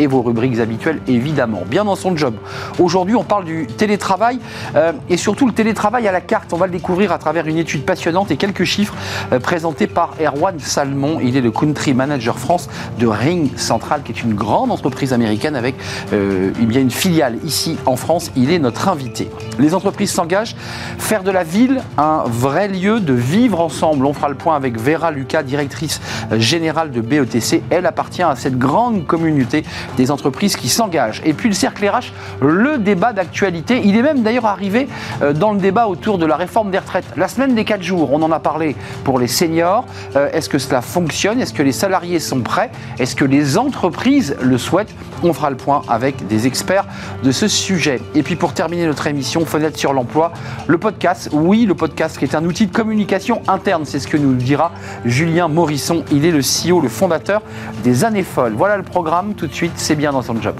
et vos rubriques habituelles évidemment. Bien dans son job. Aujourd'hui, on parle du télétravail euh, et surtout le télétravail à la carte. On va le découvrir à travers une étude passionnante et quelques chiffres euh, présentés par Erwan Salmon. Il est le Country Manager France de Ring Central, qui est une grande entreprise américaine avec euh, bien une filiale ici en France. Il est notre invité. Les entreprises s'engagent, faire de la ville un vrai lieu de vivre ensemble. On fera le point avec Vera Lucas, directrice générale de BETC. Elle appartient à cette grande communauté des entreprises qui s'engagent. Et puis le cercle RH, le débat d'actualité. Il est même d'ailleurs arrivé euh, dans le débat autour de la réforme des retraites. La semaine des 4 jours, on en a parlé pour les seniors. Euh, est-ce que cela fonctionne? Est-ce que les salariés sont prêts? Est-ce que les entreprises le souhaitent? On fera le point avec des experts de ce sujet. Et puis pour terminer notre émission, Fenêtre sur l'emploi, le podcast. Oui, le podcast qui est un outil de communication interne. C'est ce que nous dira Julien Morisson. Il est le CEO, le fondateur des Années Folles. Voilà le programme. Tout de suite, c'est bien dans son job.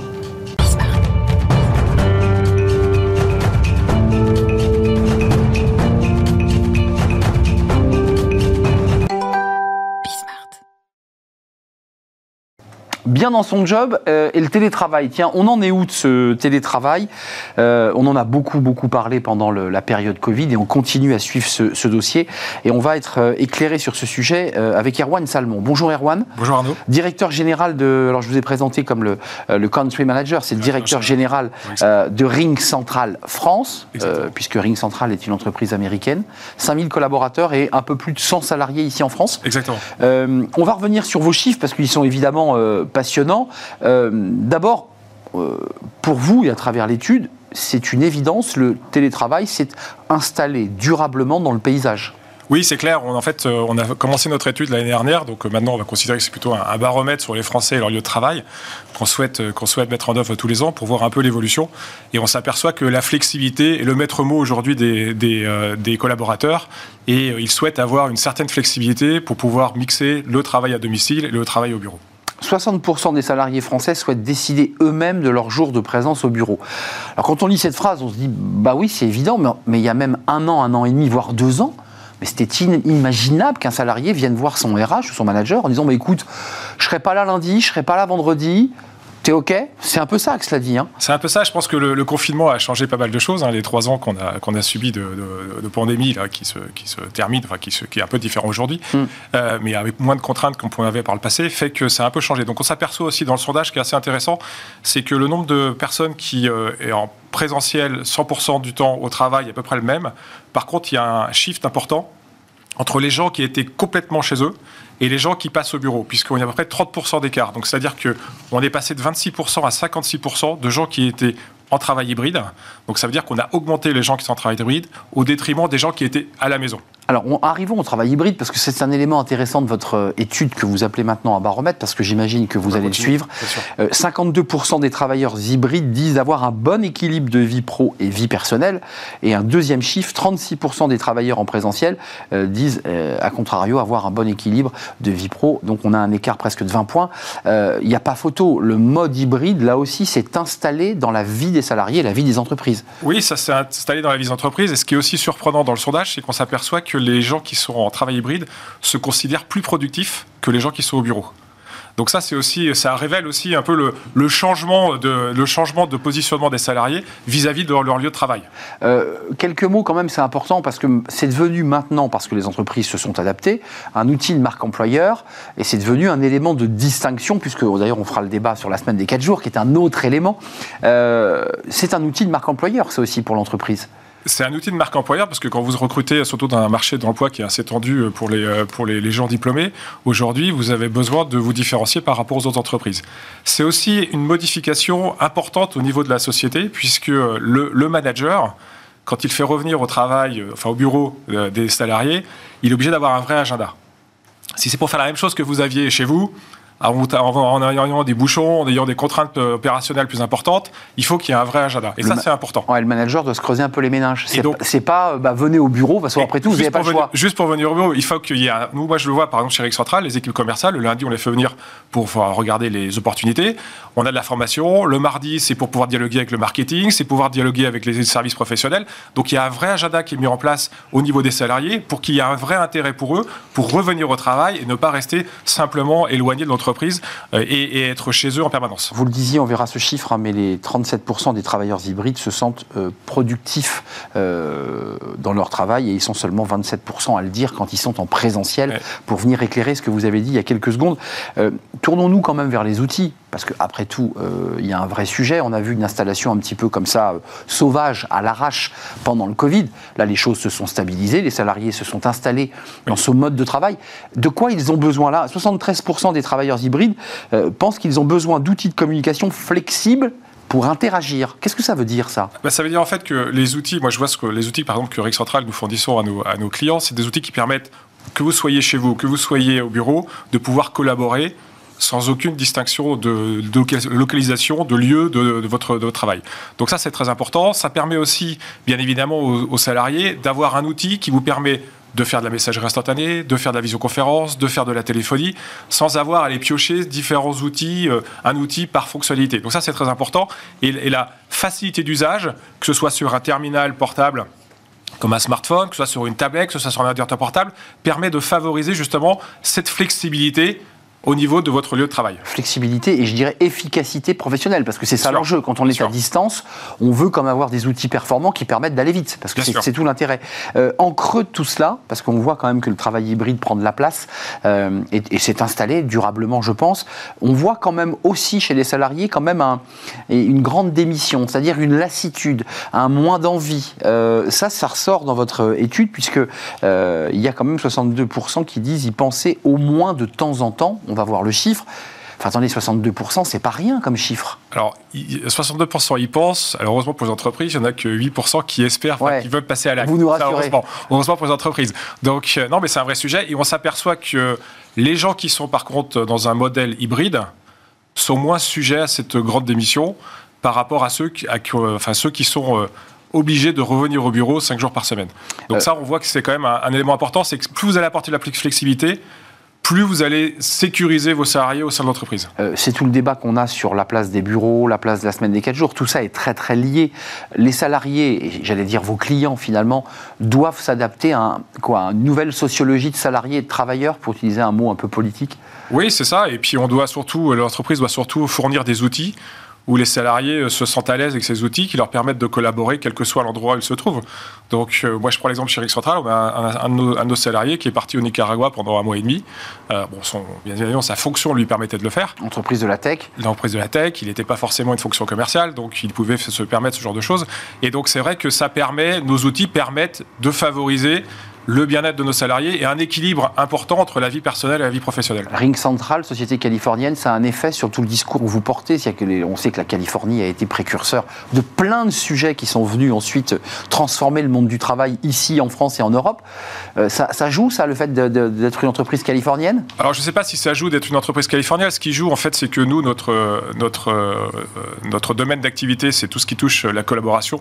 Bien dans son job euh, et le télétravail. Tiens, on en est où de ce télétravail? Euh, On en a beaucoup, beaucoup parlé pendant la période Covid et on continue à suivre ce, dossier. Et on va être euh, éclairé sur ce sujet avec Erwan Salmon. Bonjour Erwan. Bonjour Arnaud. Directeur général de. Alors je vous ai présenté comme le, le country manager, c'est le directeur général de Ring Central France, puisque Ring Central est une entreprise américaine. 5000 collaborateurs et un peu plus de 100 salariés ici en France. Exactement. on va revenir sur vos chiffres parce qu'ils sont évidemment Euh, d'abord, euh, pour vous et à travers l'étude, c'est une évidence, le télétravail s'est installé durablement dans le paysage. Oui, c'est clair. en fait, euh, on a commencé notre étude l'année dernière, donc maintenant on va considérer que c'est plutôt un, baromètre sur les Français et leur lieu de travail qu'on souhaite, mettre en œuvre tous les ans pour voir un peu l'évolution. Et on s'aperçoit que la flexibilité est le maître mot aujourd'hui des, collaborateurs et ils souhaitent avoir une certaine flexibilité pour pouvoir mixer le travail à domicile et le travail au bureau. 60% des salariés français souhaitent décider eux-mêmes de leur jour de présence au bureau. Alors quand on lit cette phrase, on se dit, bah oui, c'est évident, mais, il y a même un an, un an et demi, voire deux ans, mais c'était inimaginable qu'un salarié vienne voir son RH ou son manager en disant, bah écoute, je serai pas là lundi, je serai pas là vendredi, T'es OK? C'est un peu ça que cela dit. Hein. C'est un peu ça. Je pense que le, confinement a changé pas mal de choses. Hein. Les trois ans qu'on a, qu'on a subi de, pandémie là, qui, se, qui se termine, enfin, qui, se, qui est un peu différent aujourd'hui, hmm. euh, mais avec moins de contraintes qu'on avait par le passé, fait que ça a un peu changé. Donc on s'aperçoit aussi dans le sondage qui est assez intéressant, c'est que le nombre de personnes qui euh, est en présentiel 100% du temps au travail est à peu près le même. Par contre, il y a un shift important entre les gens qui étaient complètement chez eux et les gens qui passent au bureau, puisqu'on a à peu près 30% d'écart. Donc c'est-à-dire qu'on est passé de 26% à 56% de gens qui étaient en travail hybride. Donc ça veut dire qu'on a augmenté les gens qui sont en travail hybride au détriment des gens qui étaient à la maison. Alors, arrivons au travail hybride, parce que c'est un élément intéressant de votre euh, étude que vous appelez maintenant un baromètre, parce que j'imagine que vous allez le suivre. 52% euh, des travailleurs hybrides disent avoir un bon équilibre de vie pro et vie personnelle. Et un deuxième chiffre, 36% des travailleurs en présentiel euh, disent, à contrario, avoir un bon équilibre de vie pro. Donc, on a un écart presque de 20 points. Il n'y a pas photo. Le mode hybride, là aussi, s'est installé dans la vie des salariés et la vie des entreprises. Oui, ça s'est installé dans la vie des entreprises. Et ce qui est aussi surprenant dans le sondage, c'est qu'on s'aperçoit que les gens qui sont en travail hybride se considèrent plus productifs que les gens qui sont au bureau. Donc ça, c'est aussi, ça révèle aussi un peu le, changement, de, le changement de positionnement des salariés vis-à-vis de leur, lieu de travail. Euh, quelques mots quand même, c'est important parce que c'est devenu maintenant, parce que les entreprises se sont adaptées, un outil de marque employeur et c'est devenu un élément de distinction, puisque d'ailleurs on fera le débat sur la semaine des 4 jours, qui est un autre élément. Euh, c'est un outil de marque employeur, ça aussi, pour l'entreprise. C'est un outil de marque employeur parce que quand vous recrutez, surtout dans un marché d'emploi qui est assez tendu euh, pour les, euh, pour les, gens diplômés, aujourd'hui, vous avez besoin de vous différencier par rapport aux autres entreprises. C'est aussi une modification importante au niveau de la société puisque le, le manager, quand il fait revenir au travail, euh, enfin au bureau des salariés, il est obligé d'avoir un vrai agenda. Si c'est pour faire la même chose que vous aviez chez vous, en, ayant des bouchons, en ayant des contraintes euh, opérationnelles plus importantes, il faut qu'il y ait un vrai agenda. Et ça, c'est important. le manager doit se creuser un peu les méninges. C'est pas, bah, venez au bureau, parce qu'après tout, vous n'avez pas le choix. juste pour venir au bureau, il faut qu'il y ait Nous, moi, je le vois, par exemple, chez Eric Central, les équipes commerciales, le lundi, on les fait venir pour regarder les opportunités. On a de la formation. Le mardi, c'est pour pouvoir dialoguer avec le marketing, c'est pouvoir dialoguer avec les services professionnels. Donc, il y a un vrai agenda qui est mis en place au niveau des salariés pour qu'il y ait un vrai intérêt pour eux, pour revenir au travail et ne pas rester simplement éloigné de l'entreprise euh, et, être chez eux en permanence. Vous le disiez, on verra ce chiffre, hein, mais les 37% des travailleurs hybrides se sentent euh, productifs euh, dans leur travail et ils sont seulement 27% à le dire quand ils sont en présentiel. Pour venir éclairer ce que vous avez dit il y a quelques secondes, tournons-nous quand même vers les outils parce qu'après tout, il y a un vrai sujet. On a vu une installation un petit peu comme ça, sauvage, à l'arrache, pendant le Covid. Là, les choses se sont stabilisées, les salariés se sont installés dans ce mode de travail. De quoi ils ont besoin là? 73% des travailleurs hybrides euh, pensent qu'ils ont besoin d'outils de communication flexibles pour interagir. Qu'est-ce que ça veut dire ça? Bah, Ça veut dire en fait que les outils, moi je vois ce que les outils par exemple que Rick Central nous fournissons à nos, à nos clients, c'est des outils qui permettent que vous soyez chez vous, que vous soyez au bureau, de pouvoir collaborer sans aucune distinction de, localisation, de lieu de, votre, travail. Donc ça, c'est très important. Ça permet aussi, bien évidemment, aux salariés d'avoir un outil qui vous permet de faire de la messagerie instantanée, de faire de la visioconférence, de faire de la téléphonie, sans avoir à aller piocher différents outils, euh, un outil par fonctionnalité. Donc ça, c'est très important. Et, la facilité d'usage, que ce soit sur un terminal portable, comme un smartphone, que ce soit sur une tablette, que ce soit sur un ordinateur portable, permet de favoriser justement cette flexibilité au niveau de votre lieu de travail. Flexibilité et je dirais efficacité professionnelle, parce que c'est ça l'enjeu. Quand on est à distance, on veut comme avoir des outils performants qui permettent d'aller vite, parce que c'est tout l'intérêt. Euh, en creux de tout cela, parce qu'on voit quand même que le travail hybride prend de la place euh, et, s'est installé durablement, je pense, on voit quand même aussi chez les salariés quand même un, une grande démission, c'est-à-dire une lassitude, un moins d'envie. Euh, ça, ça ressort dans votre étude, puisque il y a quand même 62% qui disent y penser au moins de temps en temps on va voir le chiffre. Enfin, attendez, 62%, c'est pas rien comme chiffre. Alors, 62% y pensent. Alors, heureusement pour les entreprises, il n'y en a que 8% qui espèrent, qui veulent passer à la Vous nous rassurez. heureusement, pour les entreprises. Donc, euh, non, mais c'est un vrai sujet. Et on s'aperçoit que les gens qui sont, par contre, dans un modèle hybride sont moins sujets à cette grande démission par rapport à ceux qui, enfin, ceux qui sont euh, obligés de revenir au bureau 5 jours par semaine. Donc, euh. ça, on voit que c'est quand même un, un élément important. C'est que plus vous allez apporter de la flexibilité, plus vous allez sécuriser vos salariés au sein de l'entreprise. Euh, c'est tout le débat qu'on a sur la place des bureaux, la place de la semaine des 4 jours. Tout ça est très très lié. Les salariés, et j'allais dire vos clients finalement, doivent s'adapter à, quoi, une nouvelle sociologie de salariés et de travailleurs, pour utiliser un mot un peu politique. Oui, c'est ça. Et puis on doit surtout, l'entreprise doit surtout fournir des outils où les salariés euh, se sentent à l'aise avec ces outils qui leur permettent de collaborer quel que soit l'endroit où ils se trouvent. Donc, euh, moi, je prends l'exemple chez Rick Central, on a un, de nos, salariés qui est parti au Nicaragua pendant un mois et demi. Euh, bon, son, bien évidemment, sa fonction lui permettait de le faire. Entreprise de la tech L'entreprise de la tech, il n'était pas forcément une fonction commerciale, donc il pouvait se permettre ce genre de choses. Et donc, c'est vrai que ça permet, nos outils permettent de favoriser le bien-être de nos salariés et un équilibre important entre la vie personnelle et la vie professionnelle. Ring Central, société californienne, ça a un effet sur tout le discours que vous portez. On sait que la Californie a été précurseur de plein de sujets qui sont venus ensuite transformer le monde du travail ici en France et en Europe. Euh, ça, joue, ça, le fait d'être une entreprise californienne? Alors, je ne sais pas si ça joue d'être une entreprise californienne. Ce qui joue, en fait, c'est que nous, notre, notre, euh, notre domaine d'activité, c'est tout ce qui touche la collaboration.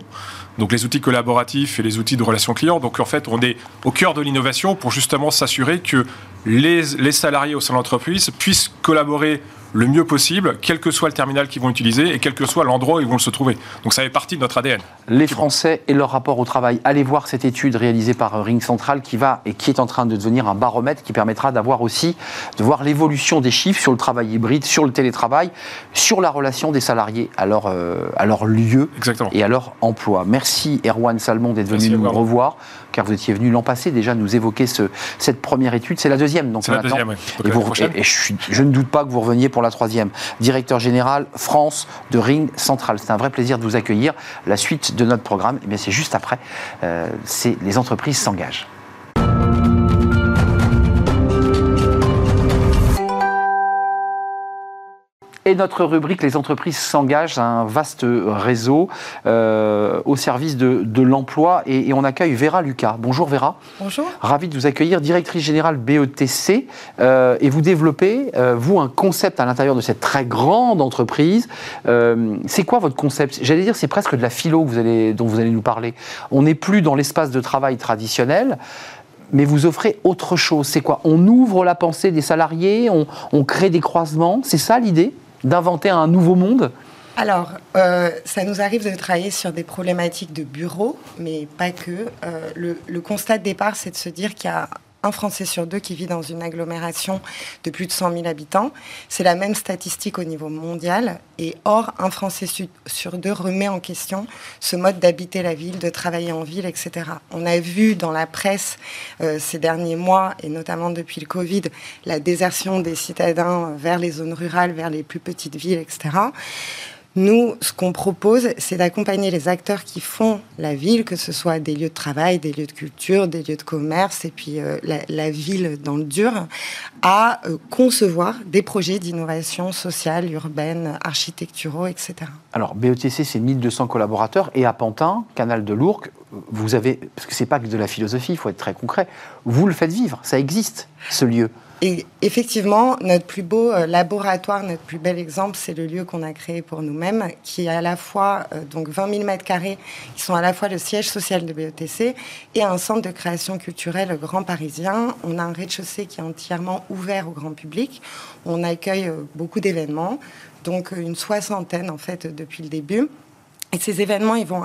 Donc, les outils collaboratifs et les outils de relations clients. Donc, en fait, on est au cœur de l'innovation pour justement s'assurer que les, les salariés au sein de l'entreprise puissent collaborer le mieux possible, quel que soit le terminal qu'ils vont utiliser et quel que soit l'endroit où ils vont se trouver. Donc ça fait partie de notre ADN. Les Français et leur rapport au travail. Allez voir cette étude réalisée par Ring Central qui va et qui est en train de devenir un baromètre qui permettra d'avoir aussi de voir l'évolution des chiffres sur le travail hybride, sur le télétravail, sur la relation des salariés à leur, euh, à leur lieu et à leur emploi. Merci Erwan Salmon d'être venu nous revoir car vous étiez venu l'an passé déjà nous évoquer ce, cette première étude. C'est la deuxième, donc C'est la deuxième, oui. Et, je, je, ne doute pas que vous reveniez pour la troisième. Directeur général France de Ring Central. C'est un vrai plaisir de vous accueillir. La suite de notre programme, eh c'est juste après. Euh, c'est les entreprises s'engagent. Et notre rubrique Les entreprises s'engagent, un vaste réseau euh, au service de, l'emploi. Et, on accueille Vera Lucas. Bonjour Vera. Bonjour. Ravi de vous accueillir, directrice générale BETC. Euh, et vous développez, euh, vous, un concept à l'intérieur de cette très grande entreprise. c'est quoi votre concept? J'allais dire, c'est presque de la philo vous allez, dont vous allez nous parler. On n'est plus dans l'espace de travail traditionnel mais vous offrez autre chose. C'est quoi? On ouvre la pensée des salariés, on crée des croisements. C'est ça l'idée? D'inventer un nouveau monde alors, euh, ça nous arrive de travailler sur des problématiques de bureau, mais pas que. Euh, le, le, constat de départ, c'est de se dire qu'il y a un Français sur deux qui vit dans une agglomération de plus de 100 000 habitants. C'est la même statistique au niveau mondial. Et or, un Français sur deux remet en question ce mode d'habiter la ville, de travailler en ville, etc. On a vu dans la presse euh, ces derniers mois, et notamment depuis le Covid, la désertion des citadins vers les zones rurales, vers les plus petites villes, etc. Nous, ce qu'on propose, c'est d'accompagner les acteurs qui font la ville, que ce soit des lieux de travail, des lieux de culture, des lieux de commerce, et puis euh, la, ville dans le dur, à euh, concevoir des projets d'innovation sociale, urbaine, architecturaux, etc. Alors, BETC, c'est 1200 collaborateurs, et à Pantin, Canal de l'Ourcq, vous avez, parce que c'est pas que de la philosophie, il faut être très concret, vous le faites vivre, ça existe, ce lieu. Et effectivement, notre plus beau euh, laboratoire, notre plus bel exemple, c'est le lieu qu'on a créé pour nous-mêmes, qui est à la fois euh, donc 20 000 mètres carrés, qui sont à la fois le siège social de BETC et un centre de création culturelle grand parisien. On a un rez-de-chaussée qui est entièrement ouvert au grand public. On accueille euh, beaucoup d'événements, donc une soixantaine en fait depuis le début. Et ces événements, ils vont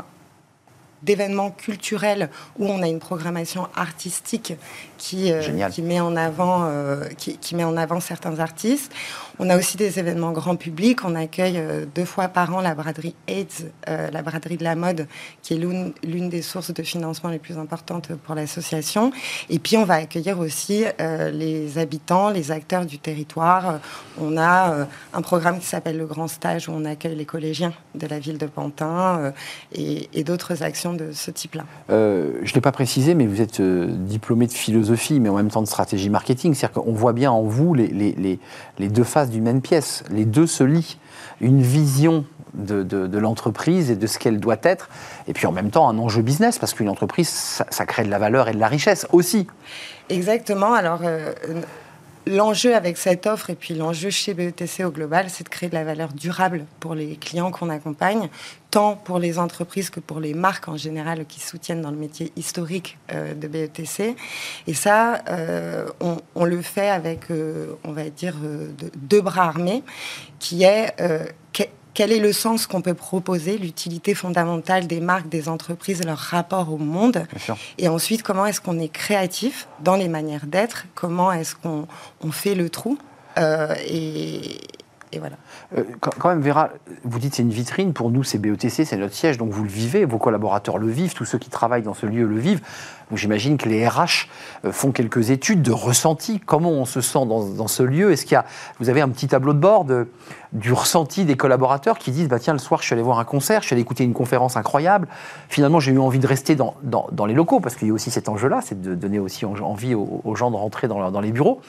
d'événements culturels où on a une programmation artistique qui, euh, qui, met, en avant, euh, qui, qui, met en avant certains artistes. On a aussi des événements grand public. On accueille euh, deux fois par an la braderie AIDS, la braderie de la mode, qui est l'une des sources de financement les plus importantes pour l'association. Et puis, on va accueillir aussi les habitants, les acteurs du territoire. On a un programme qui s'appelle le Grand Stage, où on accueille les collégiens de la ville de Pantin et, d'autres actions de ce type-là. je ne l'ai pas précisé, mais vous êtes diplômé de philosophie mais en même temps de stratégie marketing. C'est-à-dire qu'on voit bien en vous les, deux faces d'une même pièce. Les deux se lient. Une vision de, de, l'entreprise et de ce qu'elle doit être, et puis en même temps un enjeu business, parce qu'une entreprise, ça, crée de la valeur et de la richesse aussi. Exactement. Alors, euh, l'enjeu avec cette offre et puis l'enjeu chez BETC au global, c'est de créer de la valeur durable pour les clients qu'on accompagne, tant pour les entreprises que pour les marques en général qui soutiennent dans le métier historique euh, de BETC. Et ça, euh, on, le fait avec, euh, on va dire, deux bras armés, qui est quel est le sens qu'on peut proposer, l'utilité fondamentale des marques, des entreprises, leur rapport au monde. Et ensuite, comment est-ce qu'on est créatif dans les manières d'être? Comment est-ce qu'on fait le trou? Euh, et, Euh, quand, même, Vera, vous dites c'est une vitrine. Pour nous, c'est BETC, c'est notre siège, donc vous le vivez, vos collaborateurs le vivent, tous ceux qui travaillent dans ce lieu le vivent. J'imagine que les RH euh, font quelques études de ressenti. Comment on se sent dans, ce lieu? Est-ce qu'il y a, vous avez un petit tableau de bord du ressenti des collaborateurs qui disent bah tiens le soir je suis allé voir un concert, je suis allé écouter une conférence incroyable. Finalement j'ai eu envie de rester dans, les locaux parce qu'il y a aussi cet enjeu-là, c'est de donner aussi envie aux, gens de rentrer dans les bureaux.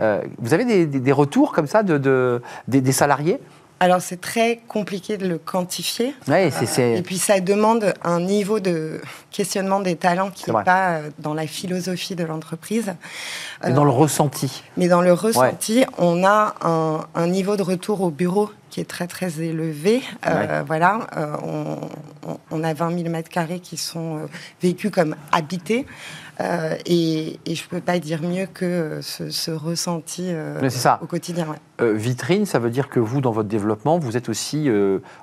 Euh, vous avez des, retours comme ça de, des, salariés alors c'est très compliqué de le quantifier. Oui, c'est, Et puis ça demande un niveau de questionnement des talents qui n'est pas euh, dans la philosophie de l'entreprise. dans le ressenti. Mais dans le ressenti, on a un, niveau de retour au bureau qui est très très élevé. Euh, voilà, on, on, a 20 000 mètres carrés qui sont vécus comme habités. Euh, et, je ne peux pas dire mieux que ce, ressenti euh, au quotidien. Euh, vitrine, ça veut dire que vous, dans votre développement, vous êtes aussi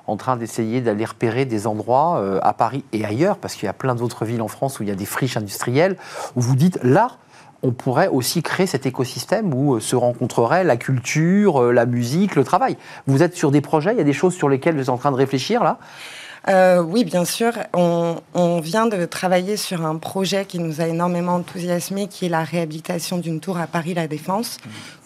en train d'essayer d'aller repérer des endroits à Paris et ailleurs, parce qu'il y a plein d'autres villes en France où il y a des friches industrielles, où vous dites, là, on pourrait aussi créer cet écosystème où se rencontrerait la culture, la musique, le travail. Vous êtes sur des projets, il y a des choses sur lesquelles vous êtes en train de réfléchir là? Euh, oui, bien sûr. On, vient de travailler sur un projet qui nous a énormément enthousiasmé, qui est la réhabilitation d'une tour à Paris La Défense.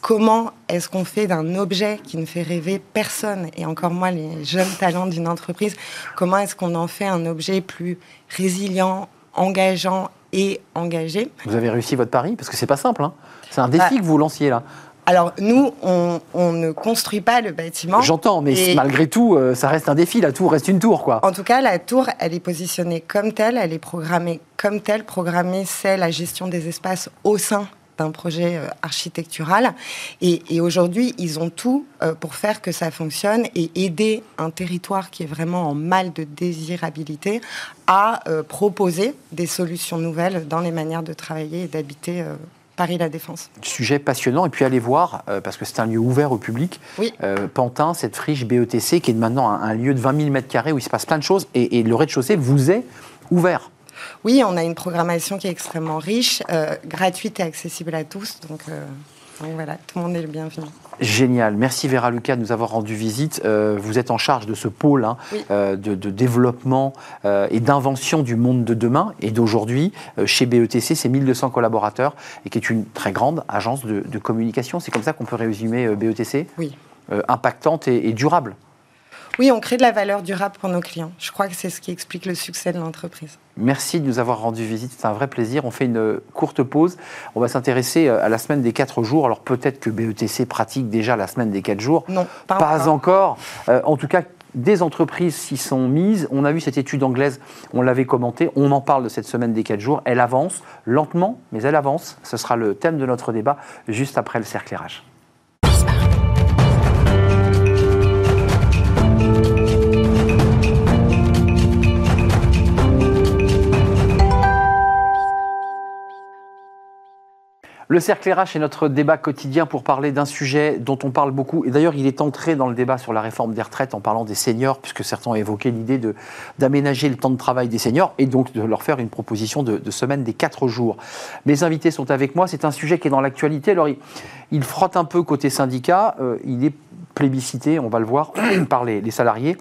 Comment est-ce qu'on fait d'un objet qui ne fait rêver personne, et encore moins les jeunes talents d'une entreprise, comment est-ce qu'on en fait un objet plus résilient, engageant et engagé Vous avez réussi votre pari Parce que c'est pas simple. Hein. c'est un défi bah, que vous lanciez là. Alors nous, on, ne construit pas le bâtiment. J'entends, mais malgré tout, euh, ça reste un défi. La tour reste une tour, quoi. En tout cas, la tour, elle est positionnée comme telle, elle est programmée comme telle. Programmée, c'est la gestion des espaces au sein d'un projet euh, architectural. Et, aujourd'hui, ils ont tout euh, pour faire que ça fonctionne et aider un territoire qui est vraiment en mal de désirabilité à proposer des solutions nouvelles dans les manières de travailler et d'habiter Paris-La Défense. Sujet passionnant. Et puis allez voir, euh, parce que c'est un lieu ouvert au public, oui. Euh, Pantin, cette friche BETC, qui est maintenant un, lieu de 20 000 m2 où il se passe plein de choses. Et, le rez-de-chaussée vous est ouvert. Oui, on a une programmation qui est extrêmement riche, euh, gratuite et accessible à tous. Donc, donc voilà, tout le monde est le bienvenu. Génial. Merci Vera Lucas de nous avoir rendu visite. Euh, vous êtes en charge de ce pôle hein, euh, de, développement euh, et d'invention du monde de demain et d'aujourd'hui. chez BETC, c'est 1200 collaborateurs et qui est une très grande agence de, communication. C'est comme ça qu'on peut résumer BETC Oui. impactante et durable. Oui, on crée de la valeur durable pour nos clients. Je crois que c'est ce qui explique le succès de l'entreprise. Merci de nous avoir rendu visite, c'est un vrai plaisir. On fait une courte pause. On va s'intéresser euh, à la semaine des 4 jours. Alors peut-être que BETC pratique déjà la semaine des 4 jours. Non, pas, encore. Euh, en tout cas, des entreprises s'y sont mises. On a vu cette étude anglaise, on l'avait commentée, on en parle de cette semaine des 4 jours. Elle avance lentement, mais elle avance. Ce sera le thème de notre débat juste après le cercle RH. Le cercle RH est notre débat quotidien pour parler d'un sujet dont on parle beaucoup. Et d'ailleurs, il est entré dans le débat sur la réforme des retraites en parlant des seniors, puisque certains ont évoqué l'idée d'aménager le temps de travail des seniors et donc de leur faire une proposition de, semaine des quatre jours. Mes invités sont avec moi. C'est un sujet qui est dans l'actualité. Alors, il, frotte un peu côté syndicat. Euh, il est plébiscité, on va le voir, par les salariés.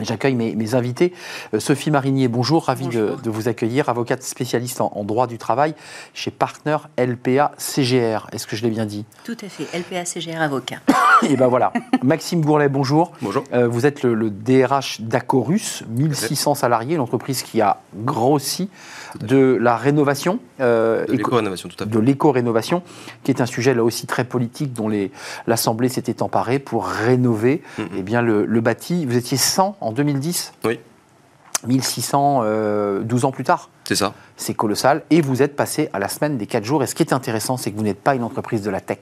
J'accueille mes, invités. Euh, Sophie Marinier, bonjour, ravie De, vous accueillir, avocate spécialiste en, droit du travail chez Partner LPA CGR. Est-ce que je l'ai bien dit? Tout à fait, LPA CGR avocat. Et ben voilà. Maxime Bourlet, bonjour. Bonjour. Euh, vous êtes le, DRH d'Acorus, 1600 salariés, l'entreprise qui a grossi de la rénovation. Euh, de l'éco-rénovation, tout à fait. De l'éco-rénovation, qui est un sujet là aussi très politique dont l'Assemblée s'était emparée pour rénover mm. Eh bien, le, le bâti. Vous étiez 100 en 2010 Oui. 1600, 12 ans plus tard. C'est ça. C'est colossal. Et vous êtes passé à la semaine des 4 jours. Et ce qui est intéressant, c'est que vous n'êtes pas une entreprise de la tech.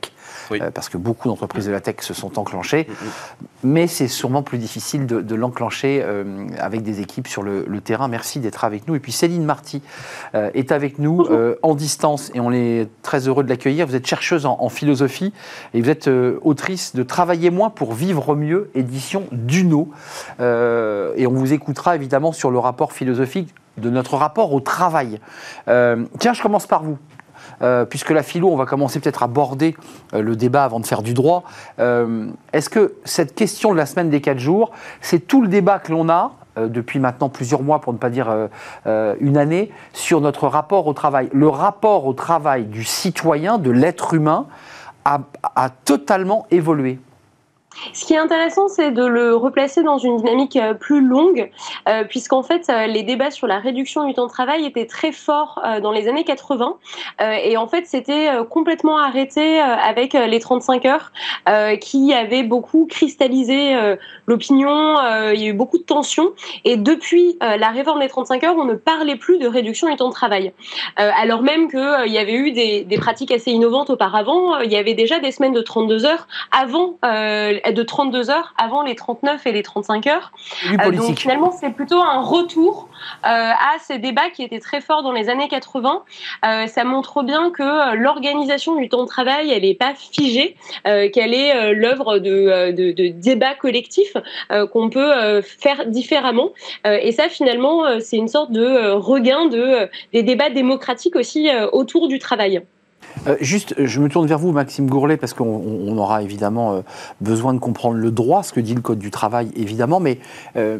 Euh, parce que beaucoup d'entreprises de la tech se sont enclenchées. Mm, mm. Mais c'est sûrement plus difficile de, l'enclencher euh, avec des équipes sur le, terrain. Merci d'être avec nous. Et puis Céline Marty euh, est avec nous en distance et on est très heureux de l'accueillir. Vous êtes chercheuse en, philosophie et vous êtes autrice de Travailler moins pour vivre mieux, édition Duno. et on vous écoutera évidemment sur le rapport philosophique de notre rapport au travail. tiens, je commence par vous. Euh, puisque la philo, on va commencer peut-être à aborder euh, le débat avant de faire du droit. Euh, est-ce que cette question de la semaine des quatre jours, c'est tout le débat que l'on a depuis maintenant plusieurs mois, pour ne pas dire une année, sur notre rapport au travail? Le rapport au travail du citoyen, de l'être humain, a totalement évolué. Ce qui est intéressant, c'est de le replacer dans une dynamique euh, plus longue, euh, puisqu'en fait, euh, les débats sur la réduction du temps de travail étaient très forts dans les années 80, et en fait, c'était complètement arrêté avec les 35 heures, qui avaient beaucoup cristallisé l'opinion. il y a eu beaucoup de tensions, et depuis la réforme des 35 heures, on ne parlait plus de réduction du temps de travail, alors même qu'il y avait eu des, des, pratiques assez innovantes auparavant. Il y avait déjà des semaines de 32 heures avant de 32 heures avant les 39 et les 35 heures. Euh, donc finalement, c'est plutôt un retour euh, à ces débats qui étaient très forts dans les années 80. Euh, ça montre bien que l'organisation du temps de travail, elle n'est pas figée, qu'elle est l'œuvre de, de, débats collectifs qu'on peut faire différemment. et ça, finalement, c'est une sorte de regain de, des débats démocratiques aussi autour du travail. Euh, juste, je me tourne vers vous, Maxime Gourlet, parce qu'on aura évidemment euh, besoin de comprendre le droit, ce que dit le Code du travail, évidemment, mais euh,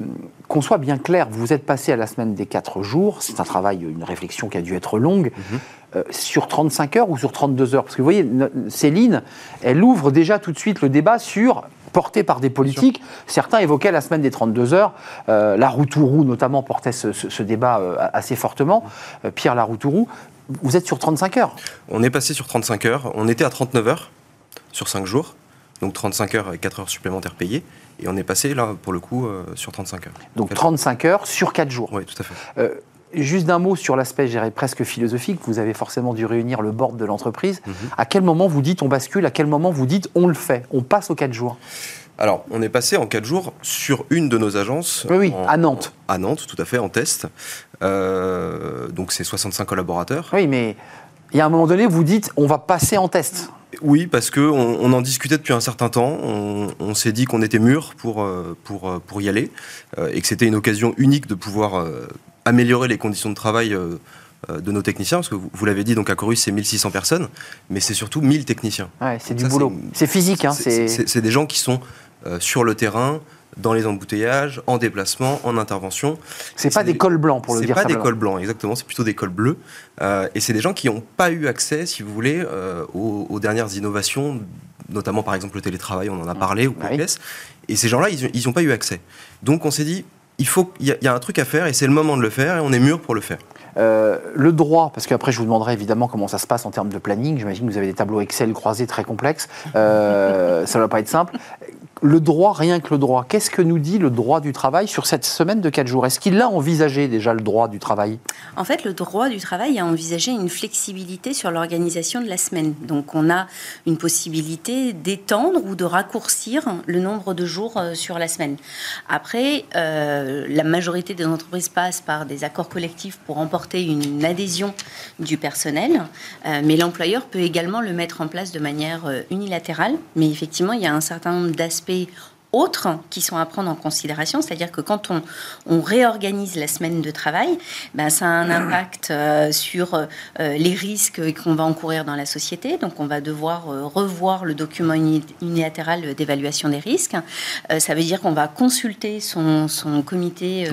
qu'on soit bien clair, vous êtes passé à la semaine des 4 jours, c'est un travail, une réflexion qui a dû être longue, mhm. sur 35 heures ou sur 32 heures? Parce que vous voyez, Céline, elle ouvre déjà tout de suite le débat sur porté par des politiques. Certains évoquaient la semaine des 32 heures. Euh, Laroutourou, notamment, portait ce, débat assez fortement. Pierre Laroutourou. Vous êtes sur 35 heures On est passé sur 35 heures. On était à 39 heures. sur 5 jours, donc 35 heures et 4 heures supplémentaires payées. Et on est passé là, pour le coup, sur 35 heures. Donc 35 heures sur 4 jours. Oui, tout à fait. Juste d'un mot sur l'aspect, j'irais presque philosophique. Vous avez forcément dû réunir le board de l'entreprise. Mhm. À quel moment vous dites on bascule? À quel moment vous dites on le fait? On passe aux 4 jours? Alors, on est passé en 4 jours sur une de nos agences. Oui, oui à Nantes. à Nantes, tout à fait, en test. Euh, donc, c'est 65 collaborateurs. Oui, mais il y a un moment donné, vous dites on va passer en test. Oui, parce qu'on on en discutait depuis un certain temps. On, s'est dit qu'on était mûr pour, euh, pour, euh, pour y aller et que c'était une occasion unique de pouvoir améliorer les conditions de travail de nos techniciens, parce que vous, l'avez dit, donc à Corus, c'est 1600 personnes, mais c'est surtout 1000 techniciens. Ouais, c'est du boulot. C'est physique. Hein, c'est des gens qui sont sur le terrain, dans les embouteillages, en déplacement, en intervention. C'est pas des, cols blancs pour le dire. C'est pas des cols blancs, exactement. C'est plutôt des cols bleus. et c'est des gens qui n'ont pas eu accès, si vous voulez, aux, dernières innovations, notamment par exemple le télétravail, on en a parlé, ou oui. Et ces gens-là, ils n'ont pas eu accès. Donc on s'est dit, il faut, il y, a un truc à faire et c'est le moment de le faire et on est mûr pour le faire. Euh, le droit, parce qu'après je vous demanderai évidemment comment ça se passe en termes de planning. J'imagine que vous avez des tableaux Excel croisés très complexes. Euh, ça ne va pas être simple le droit, rien que le droit, qu'est-ce que nous dit le droit du travail sur cette semaine de 4 jours? Est-ce qu'il a envisagé déjà le droit du travail? En fait, le droit du travail a envisagé une flexibilité sur l'organisation de la semaine. Donc on a une possibilité d'étendre ou de raccourcir le nombre de jours euh, sur la semaine. Après, euh, la majorité des entreprises passent par des accords collectifs pour emporter une adhésion du personnel, euh, mais l'employeur peut également le mettre en place de manière unilatérale. Mais effectivement, il y a un certain nombre d'aspects be autres qui sont à prendre en considération. C'est-à-dire que quand on, on, réorganise la semaine de travail, ben, ça a un impact euh, sur euh, les risques qu'on va encourir dans la société. Donc on va devoir euh, revoir le document unilatéral d'évaluation des risques. ça veut dire qu'on va consulter son, son comité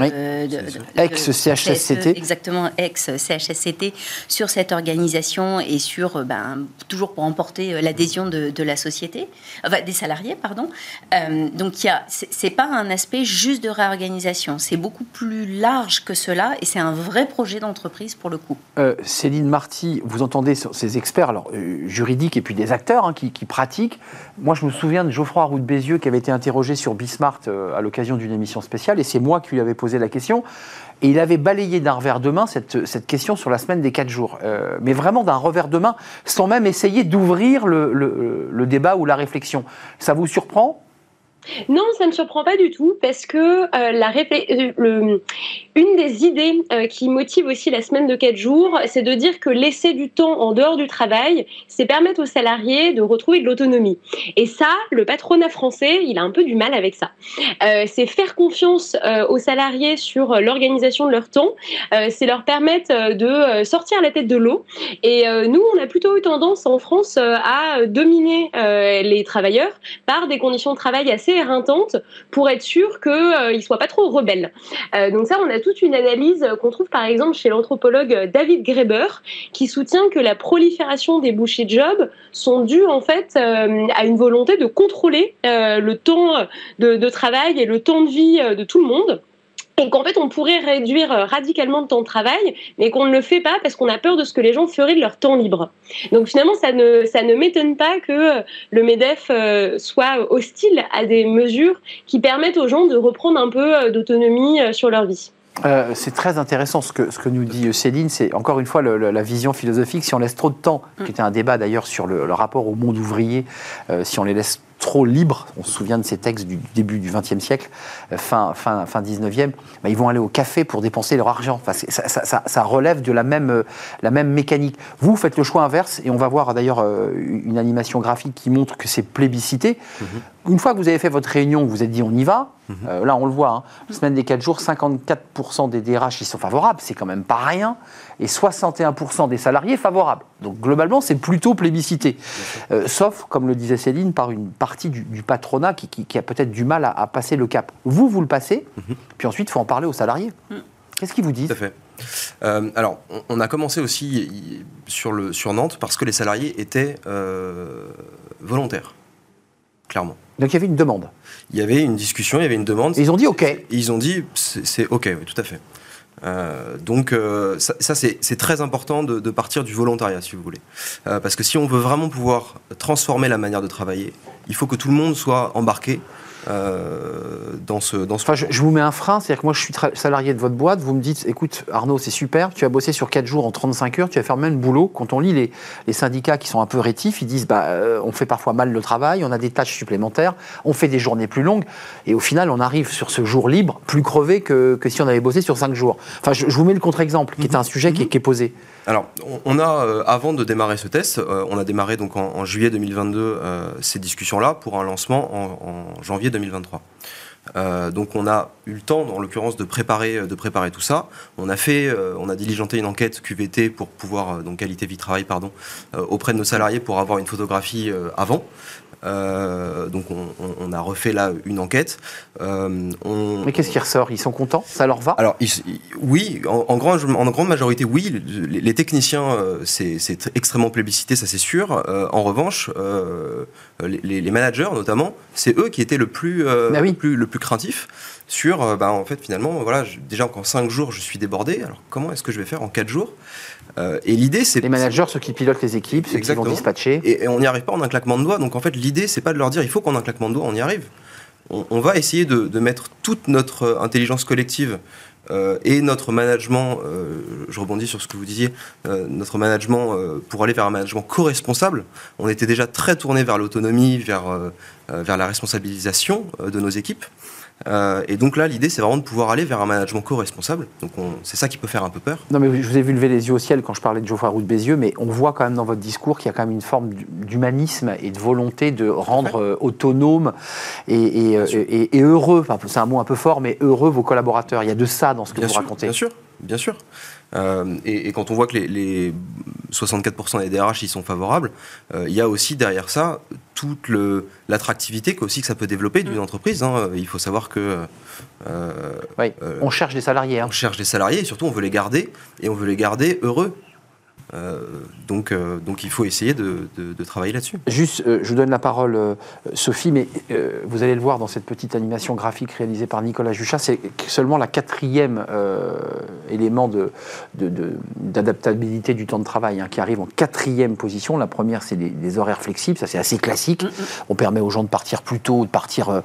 ex-CHSCT. Exactement, ex-CHSCT sur cette organisation et sur, ben, toujours pour emporter l'adhésion de, de, la société, enfin, des salariés, pardon. donc donc ce c'est pas un aspect juste de réorganisation, c'est beaucoup plus large que cela et c'est un vrai projet d'entreprise pour le coup. Euh, Céline Marty, vous entendez ces experts alors, euh, juridiques et puis des acteurs hein, qui, pratiquent. Moi, je me souviens de Geoffroy Roux de Bézieux qui avait été interrogé sur Bismart euh, à l'occasion d'une émission spéciale et c'est moi qui lui avais posé la question. Et il avait balayé d'un revers de main cette, question sur la semaine des quatre jours. mais vraiment d'un revers de main, sans même essayer d'ouvrir le, débat ou la réflexion. Ça vous surprend? Non, ça ne surprend pas du tout parce que euh, la euh, une des idées euh, qui motive aussi la semaine de 4 jours, c'est de dire que laisser du temps en dehors du travail, c'est permettre aux salariés de retrouver de l'autonomie. Et ça, le patronat français, il a un peu du mal avec ça. c'est faire confiance aux salariés sur l'organisation de leur temps, c'est leur permettre de sortir la tête de l'eau. Et nous, on a plutôt eu tendance en France à dominer les travailleurs par des conditions de travail assez éreintante pour être sûr qu'ils euh, ne soient pas trop rebelles. Euh, donc ça, on a toute une analyse qu'on trouve par exemple chez l'anthropologue David Graeber, qui soutient que la prolifération des bouchers de job sont dues en fait euh, à une volonté de contrôler le temps de, travail et le temps de vie de tout le monde et qu'en fait on pourrait réduire euh, radicalement le temps de travail, mais qu'on ne le fait pas parce qu'on a peur de ce que les gens feraient de leur temps libre. Donc finalement, ça ne, ça ne m'étonne pas que euh, le MEDEF euh, soit hostile à des mesures qui permettent aux gens de reprendre un peu d'autonomie sur leur vie. c'est très intéressant ce que, ce que nous dit Céline. C'est encore une fois la vision philosophique. Si on laisse trop de temps, qui était un débat d'ailleurs sur le, rapport au monde ouvrier, si on les laisse trop libres, on se souvient de ces textes du début du XXe siècle, euh, fin, fin, fin 19e, bah, ils vont aller au café pour dépenser leur argent. Ça, relève de la même, euh, la même mécanique. Vous faites le choix inverse, et on va voir d'ailleurs euh, une animation graphique qui montre que c'est plébiscité. Mhm. Une fois que vous avez fait votre réunion, vous vous êtes dit on y va, mhm. là on le voit, hein, semaine des 4 jours, 54% des DRH ils sont favorables, c'est quand même pas rien et 61% des salariés favorables. Donc globalement, c'est plutôt plébiscité. Euh, sauf, comme le disait Céline, par une partie du, patronat qui, a peut-être du mal à, passer le cap. Vous, vous le passez, mhm. puis ensuite, il faut en parler aux salariés. Mm. Qu'est-ce qu'ils vous disent Tout à fait. Euh, alors, on, a commencé aussi sur, le, sur Nantes parce que les salariés étaient euh, volontaires, clairement. Donc il y avait une demande. Il y avait une discussion, il y avait une demande. ils ont dit OK. Ils ont dit c'est OK, oui, tout à fait. donc ça, c'est très important de, partir du volontariat, si vous voulez. parce que si on veut vraiment pouvoir transformer la manière de travailler, il faut que tout le monde soit embarqué euh, dans ce. Dans ce... Enfin, je, vous mets un frein, c'est-à-dire que moi je suis salarié de votre boîte, vous me dites, écoute Arnaud, c'est super, tu as bossé sur 4 jours en 35 heures, tu vas faire le même boulot. Quand on lit les, les syndicats qui sont un peu rétifs, ils disent, bah, euh, on fait parfois mal le travail, on a des tâches supplémentaires, on fait des journées plus longues, et au final on arrive sur ce jour libre plus crevé que, que si on avait bossé sur 5 jours. Enfin, je, vous mets le contre-exemple, qui est un sujet qui, est, qui est posé. Alors, on a, euh, avant de démarrer ce test, euh, on a démarré donc en, juillet 2022 euh, ces discussions-là pour un lancement en, janvier 2023. donc on a eu le temps, en l'occurrence, de préparer, de préparer tout ça. On a fait, on a diligenté une enquête QVT pour pouvoir, donc qualité vie travail, pardon, auprès de nos salariés pour avoir une photographie avant. Euh, donc on, a refait là une enquête. Euh, Mais qu'est-ce qui ressort? Ils sont contents? Ça leur va? Alors oui, en, grande, en grande majorité oui. Les, techniciens, euh, c'est extrêmement plébiscité, ça c'est sûr. en revanche, les, managers notamment, c'est eux qui étaient le plus, bah plus, le plus craintif sur, bah, en fait, finalement, voilà, déjà en 5 jours, je suis débordé. Alors, comment est-ce que je vais faire en 4 jours? Euh, et l'idée, c'est les managers, ceux qui pilotent les équipes, ceux qui vont dispatcher. Et, on n'y arrive pas en un claquement de doigts. Donc en fait, l'idée, c'est pas de leur dire il faut qu'en un claquement de doigts on y arrive. On, va essayer de, mettre toute notre intelligence collective euh, et notre management, euh, je rebondis sur ce que vous disiez, notre management pour aller vers un management co-responsable. On était déjà très tourné vers l'autonomie, vers, vers la responsabilisation de nos équipes. Euh, et donc là, l'idée, c'est vraiment de pouvoir aller vers un management co-responsable. Donc c'est ça qui peut faire un peu peur. Non, mais je vous ai vu lever les yeux au ciel quand je parlais de Geoffroy Roux de Bézieux, mais on voit quand même dans votre discours qu'il y a quand même une forme d'humanisme et de volonté de rendre euh, autonome et, euh, et, et, heureux, enfin, c'est un mot un peu fort, mais heureux vos collaborateurs. Il y a de ça dans ce que vous racontez. Bien sûr, bien sûr. Euh, et, quand on voit que les, 64% des DRH y sont favorables, euh, il y a aussi derrière ça toute l'attractivité que, aussi que ça peut développer d'une mm. entreprise. Hein. Il faut savoir que... Euh, oui, on cherche des salariés. Hein. On cherche des salariés et surtout on veut les garder et on veut les garder heureux. Euh, donc, euh, donc il faut essayer de, travailler là-dessus. Juste, euh, je vous donne la parole, Sophie, mais vous allez le voir dans cette petite animation graphique réalisée par Nicolas Juchat, c'est seulement la quatrième élément d'adaptabilité du temps de travail hein, qui arrive en quatrième position. La première, c'est les, horaires flexibles, ça c'est assez classique. Mm, mm. On permet aux gens de partir plus tôt, de partir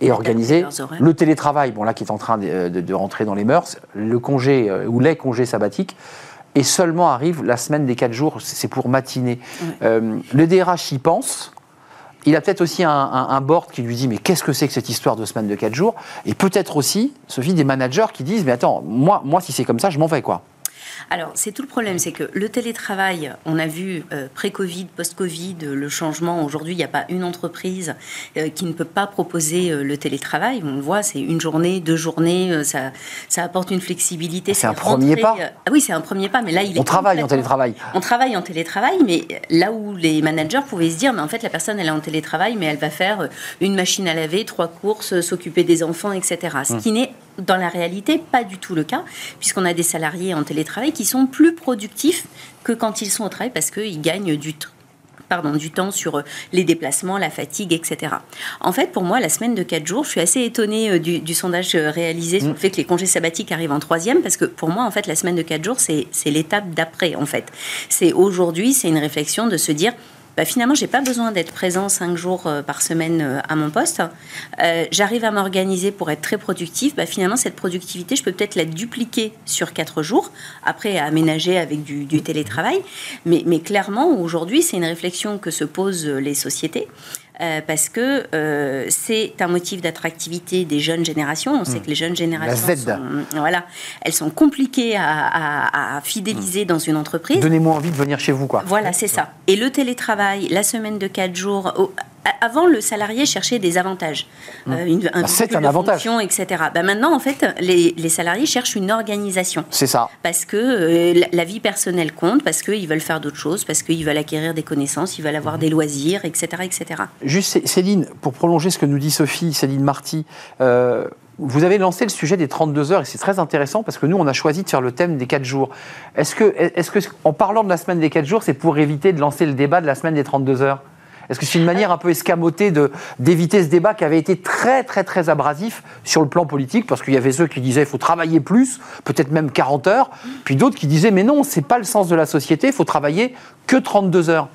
et organiser. Le télétravail, bon là qui est en train de, de rentrer dans les mœurs, le congé ou les congés sabbatiques et seulement arrive la semaine des 4 jours, c'est pour matiner. Euh, le DRH y pense. Il a peut-être aussi un, board qui lui dit mais qu'est-ce que c'est que cette histoire de semaine de 4 jours? Et peut-être aussi, Sophie, des managers qui disent mais attends, moi, moi si c'est comme ça, je m'en vais quoi. Alors, c'est tout le problème, c'est que le télétravail, on a vu euh, pré-Covid, post-Covid, le changement. Aujourd'hui, il n'y a pas une entreprise euh, qui ne peut pas proposer euh, le télétravail. On le voit, c'est une journée, deux journées, ça, ça apporte une flexibilité. C'est un premier pas ah oui, c'est un premier pas, mais là, il On travaille en télétravail. On travaille en télétravail, mais là où les managers pouvaient se dire, mais en fait, la personne, elle est en télétravail, mais elle va faire une machine à laver, trois courses, s'occuper des enfants, etc. Ce hum. qui n'est dans la réalité, pas du tout le cas, puisqu'on a des salariés en télétravail qui sont plus productifs que quand ils sont au travail parce qu'ils gagnent du temps pardon, du temps sur euh, les déplacements, la fatigue, etc. En fait, pour moi, la semaine de 4 jours, je suis assez étonnée euh, du, sondage euh, réalisé sur le mm. fait que les congés sabbatiques arrivent en troisième, parce que pour moi, en fait, la semaine de 4 jours, c'est l'étape d'après, en fait. C'est aujourd'hui, c'est une réflexion de se dire, bah, finalement, j'ai pas besoin d'être présent cinq jours euh, par semaine euh, à mon poste. Euh, j'arrive à m'organiser pour être très productif. Bah, finalement, cette productivité, je peux peut-être la dupliquer sur quatre jours, après à aménager avec du, télétravail. Mais, mais clairement, aujourd'hui, c'est une réflexion que se posent les sociétés. Euh, parce que euh, c'est un motif d'attractivité des jeunes générations. On sait hmm. que les jeunes générations, sont, voilà, elles sont compliquées à, fidéliser hmm. dans une entreprise. Donnez-moi envie de venir chez vous, quoi. Voilà, c'est ça. Et le télétravail, la semaine de 4 jours, avant, le salarié cherchait des avantages. Mmh. Euh, un, bah, c'est un avantage. etc. Bah, maintenant, en fait, les, salariés cherchent une organisation. C'est ça. Parce que euh, la, vie personnelle compte, parce qu'ils veulent faire d'autres choses, parce qu'ils veulent acquérir des connaissances, ils veulent avoir mmh. des loisirs, etc., etc. Juste, Céline, pour prolonger ce que nous dit Sophie, Céline Marty, euh, vous avez lancé le sujet des 32 heures et c'est très intéressant parce que nous, on a choisi de faire le thème des 4 jours. Est-ce que, est-ce que, en parlant de la semaine des 4 jours, c'est pour éviter de lancer le débat de la semaine des 32 heures? Est-ce que c'est une manière un peu escamotée d'éviter ce débat qui avait été très très très abrasif sur le plan politique? Parce qu'il y avait ceux qui disaient il faut travailler plus, peut-être même 40 heures, puis d'autres qui disaient mais non, c'est pas le sens de la société, il faut travailler que 32 heures.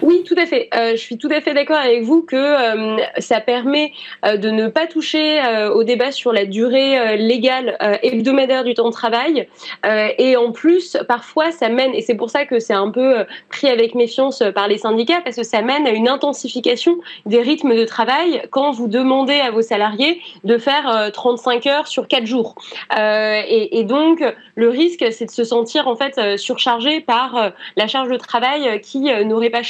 Oui, tout à fait. Euh, je suis tout à fait d'accord avec vous que euh, ça permet euh, de ne pas toucher au débat sur la durée légale hebdomadaire du temps de travail. et en plus, parfois, ça mène, et c'est pour ça que c'est un peu pris avec méfiance par les syndicats, parce que ça mène à une intensification des rythmes de travail quand vous demandez à vos salariés de faire 35 heures sur 4 jours. Et, et, donc, le risque, c'est de se sentir en fait surchargé par la charge de travail qui n'aurait pas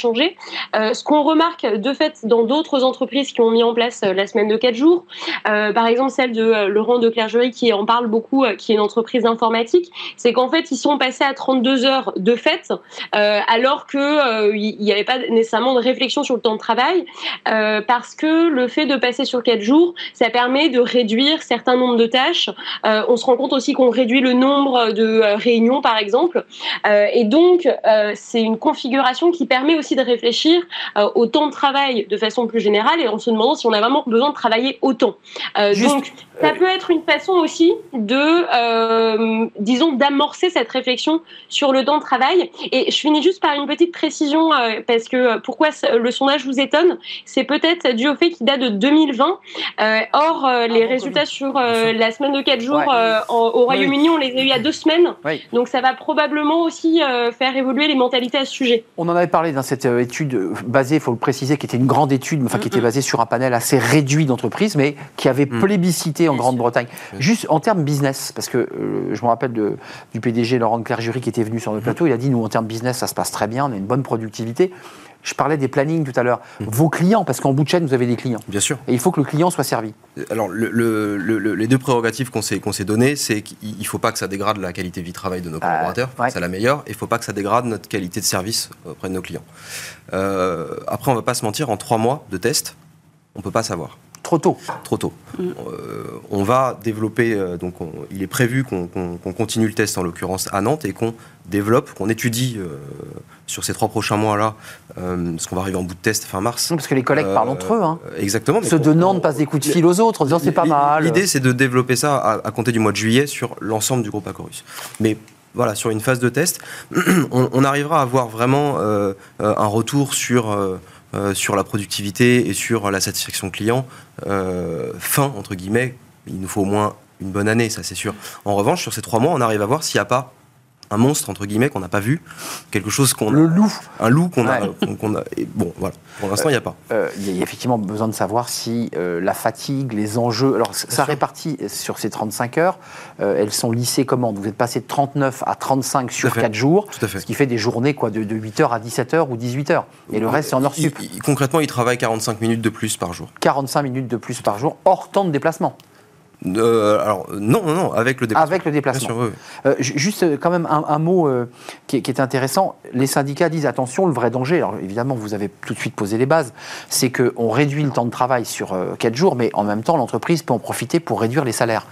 Euh, ce qu'on remarque de fait dans d'autres entreprises qui ont mis en place euh, la semaine de 4 jours, euh, par exemple celle de Laurent de Clergerie qui en parle beaucoup, qui est une entreprise informatique, c'est qu'en fait ils sont passés à 32 heures de fête alors qu'il n'y avait pas nécessairement de réflexion sur le temps de travail parce que le fait de passer sur 4 jours, ça permet de réduire certains nombres de tâches. on se rend compte aussi qu'on réduit le nombre de réunions par exemple. et donc c'est une configuration qui permet aussi de réfléchir euh, au temps de travail de façon plus générale et en se demandant si on a vraiment besoin de travailler autant. Euh, donc, ça peut être une façon aussi de, euh, disons, d'amorcer cette réflexion sur le temps de travail. Et je finis juste par une petite précision, parce que pourquoi le sondage vous étonne C'est peut-être dû au fait qu'il date de 2020. or, les ah, résultats sur la semaine de 4 jours au Royaume-Uni, on les a eu il y a deux semaines. Donc, ça va probablement aussi faire évoluer les mentalités à ce sujet. On en avait parlé dans cette euh, étude basée, il faut le préciser, qui était une grande étude, enfin qui était basée sur un panel assez réduit d'entreprises, mais qui avait mm. plébiscité en Grande-Bretagne. Juste en termes business, parce que euh, je me rappelle de, du PDG Laurent de Clerjury qui était venu sur le mm. plateau, il a dit nous en termes business ça se passe très bien, on a une bonne productivité. Je parlais des plannings tout à l'heure. Mmh. Vos clients, parce qu'en bout de chaîne, vous avez des clients. Bien sûr. Et il faut que le client soit servi. Alors, les deux prérogatives qu'on s'est, s'est données, c'est qu'il ne faut pas que ça dégrade la qualité de vie travail de nos ah, collaborateurs, c'est la meilleure, et il ne faut pas que ça dégrade notre qualité de service auprès de nos clients. Euh, après, on ne va pas se mentir, en trois mois de test, on ne peut pas savoir. Trop tôt. Trop tôt. Euh, on va développer, euh, donc il est prévu qu'on continue le test en l'occurrence à Nantes et qu'on développe, qu'on étudie euh, sur ces trois prochains mois-là, parce qu'on va arriver en bout de test fin mars. parce que les collègues parlent entre eux. Hein. Exactement. Ceux de Nantes passent des coups de fil aux autres en disant c'est pas mal. L'idée c'est de développer ça à, compter du mois de juillet sur l'ensemble du groupe Acorus. Mais voilà, sur une phase de test, on, arrivera à avoir vraiment un retour sur euh, sur la productivité et sur la satisfaction client euh, fin, entre guillemets. Il nous faut au moins une bonne année, ça c'est sûr. En revanche, sur ces trois mois, on arrive à voir s'il n'y a pas un monstre entre guillemets qu'on n'a pas vu, quelque chose qu'on le loup, un loup qu'on a, qu'on a bon voilà. Pour l'instant, il n'y a pas. Euh, il y a effectivement besoin de savoir si euh, la fatigue, les enjeux. Alors, ça répartit sur ces 35 heures. Euh, elles sont lissées comment? Vous êtes passé de 39 à 35 sur 4 jours, Tout à fait. ce qui fait des journées quoi, de, 8h à 17h ou 18h. Et le reste, c'est en heure sup. concrètement, il travaille 45 minutes de plus par jour. 45 minutes de plus par jour, hors temps de déplacement. Euh, alors non, non, non, avec le déplacement. Avec le déplacement. Euh, juste euh, quand même un, mot qui, est intéressant. Les syndicats disent attention, le vrai danger. Alors évidemment, vous avez tout de suite posé les bases. C'est qu'on réduit le temps de travail sur 4 jours, mais en même temps, l'entreprise peut en profiter pour réduire les salaires.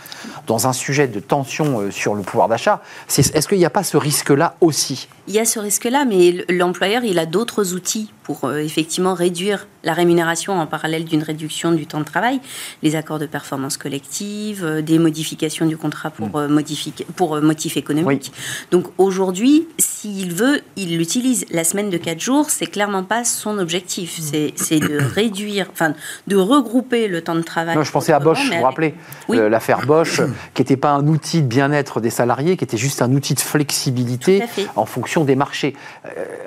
Dans un sujet de tension sur le pouvoir d'achat, est-ce qu'il n'y a pas ce risque-là aussi? Il y a ce risque-là, mais l'employeur, il a d'autres outils pour effectivement réduire la rémunération en parallèle d'une réduction du temps de travail, les accords de performance collective, euh, des modifications du contrat pour, mm. euh, pour euh, motif économique. Donc aujourd'hui, s'il veut, il l'utilise. La semaine de 4 jours, c'est clairement pas son objectif. Mm. C'est de réduire, enfin, de regrouper le temps de travail. je pensais à Bosch, vous vous rappelez L'affaire Bosch, qui n'était pas un outil de bien-être des salariés, qui était juste un outil de flexibilité en fonction des marchés.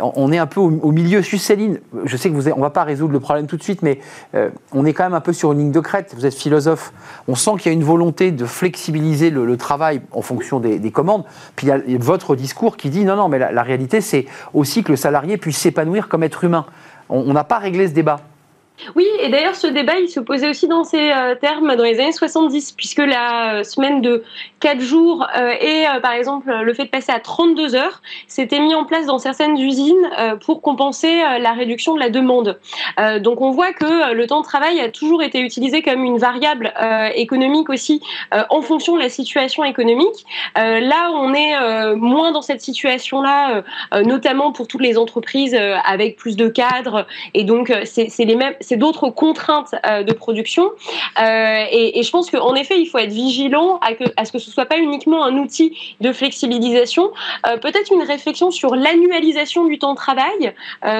on est un peu au, milieu. Juste Céline, je sais que vous, on va pas résoudre le problème tout de suite, mais euh, on est quand même un peu sur une ligne de crête. Vous êtes philosophe. On sent qu'il y a une volonté de flexibiliser le, travail en fonction des, commandes. Puis il y a votre discours qui dit non, non, mais la, réalité, c'est aussi que le salarié puisse s'épanouir comme être humain. On n'a pas réglé ce débat. Oui, et d'ailleurs, ce débat, il se posait aussi dans ces euh, termes dans les années 70, puisque la euh, semaine de 4 jours euh, et, par exemple, le fait de passer à 32 heures s'était mis en place dans certaines usines pour compenser la réduction de la demande. donc, on voit que le temps de travail a toujours été utilisé comme une variable économique aussi en fonction de la situation économique. là, on est moins dans cette situation-là, notamment pour toutes les entreprises avec plus de cadres, et donc c'est les mêmes c'est d'autres contraintes euh, de production. Euh, et, je pense qu'en effet, il faut être vigilant à, ce que ce soit pas uniquement un outil de flexibilisation, euh, peut-être une réflexion sur l'annualisation du temps de travail,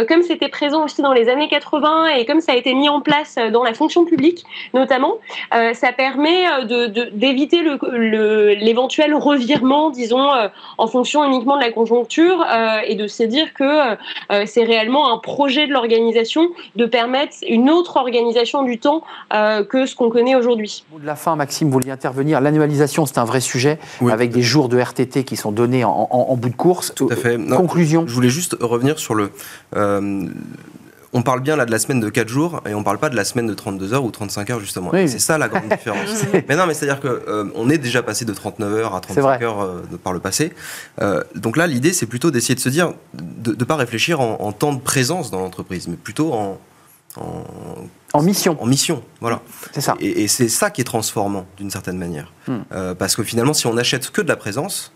comme c'était présent aussi dans les années 80 et comme ça a été mis en place dans la fonction publique notamment, ça permet d'éviter le, l'éventuel revirement, disons, en fonction uniquement de la conjoncture et de se dire que c'est réellement un projet de l'organisation de permettre une autre organisation du temps euh, que ce qu'on connaît aujourd'hui. de la fin, Maxime, vous vouliez intervenir. L'annualisation, c'est un vrai sujet, avec des jours de RTT qui sont donnés en, bout de course. Tout à fait. Conclusion. Je voulais juste revenir sur le. Euh, on parle bien là de la semaine de 4 jours et on parle pas de la semaine de 32 heures ou 35 heures justement. C'est ça la grande différence. mais non, mais c'est-à-dire que euh, on est déjà passé de 39 heures à 35 heures par le passé. donc là, l'idée c'est plutôt d'essayer de se dire de ne pas réfléchir en, temps de présence dans l'entreprise, mais plutôt en, en, mission. En mission, voilà. C'est ça. Et, c'est ça qui est transformant d'une certaine manière. Hmm. Euh, parce que finalement, si on n'achète que de la présence,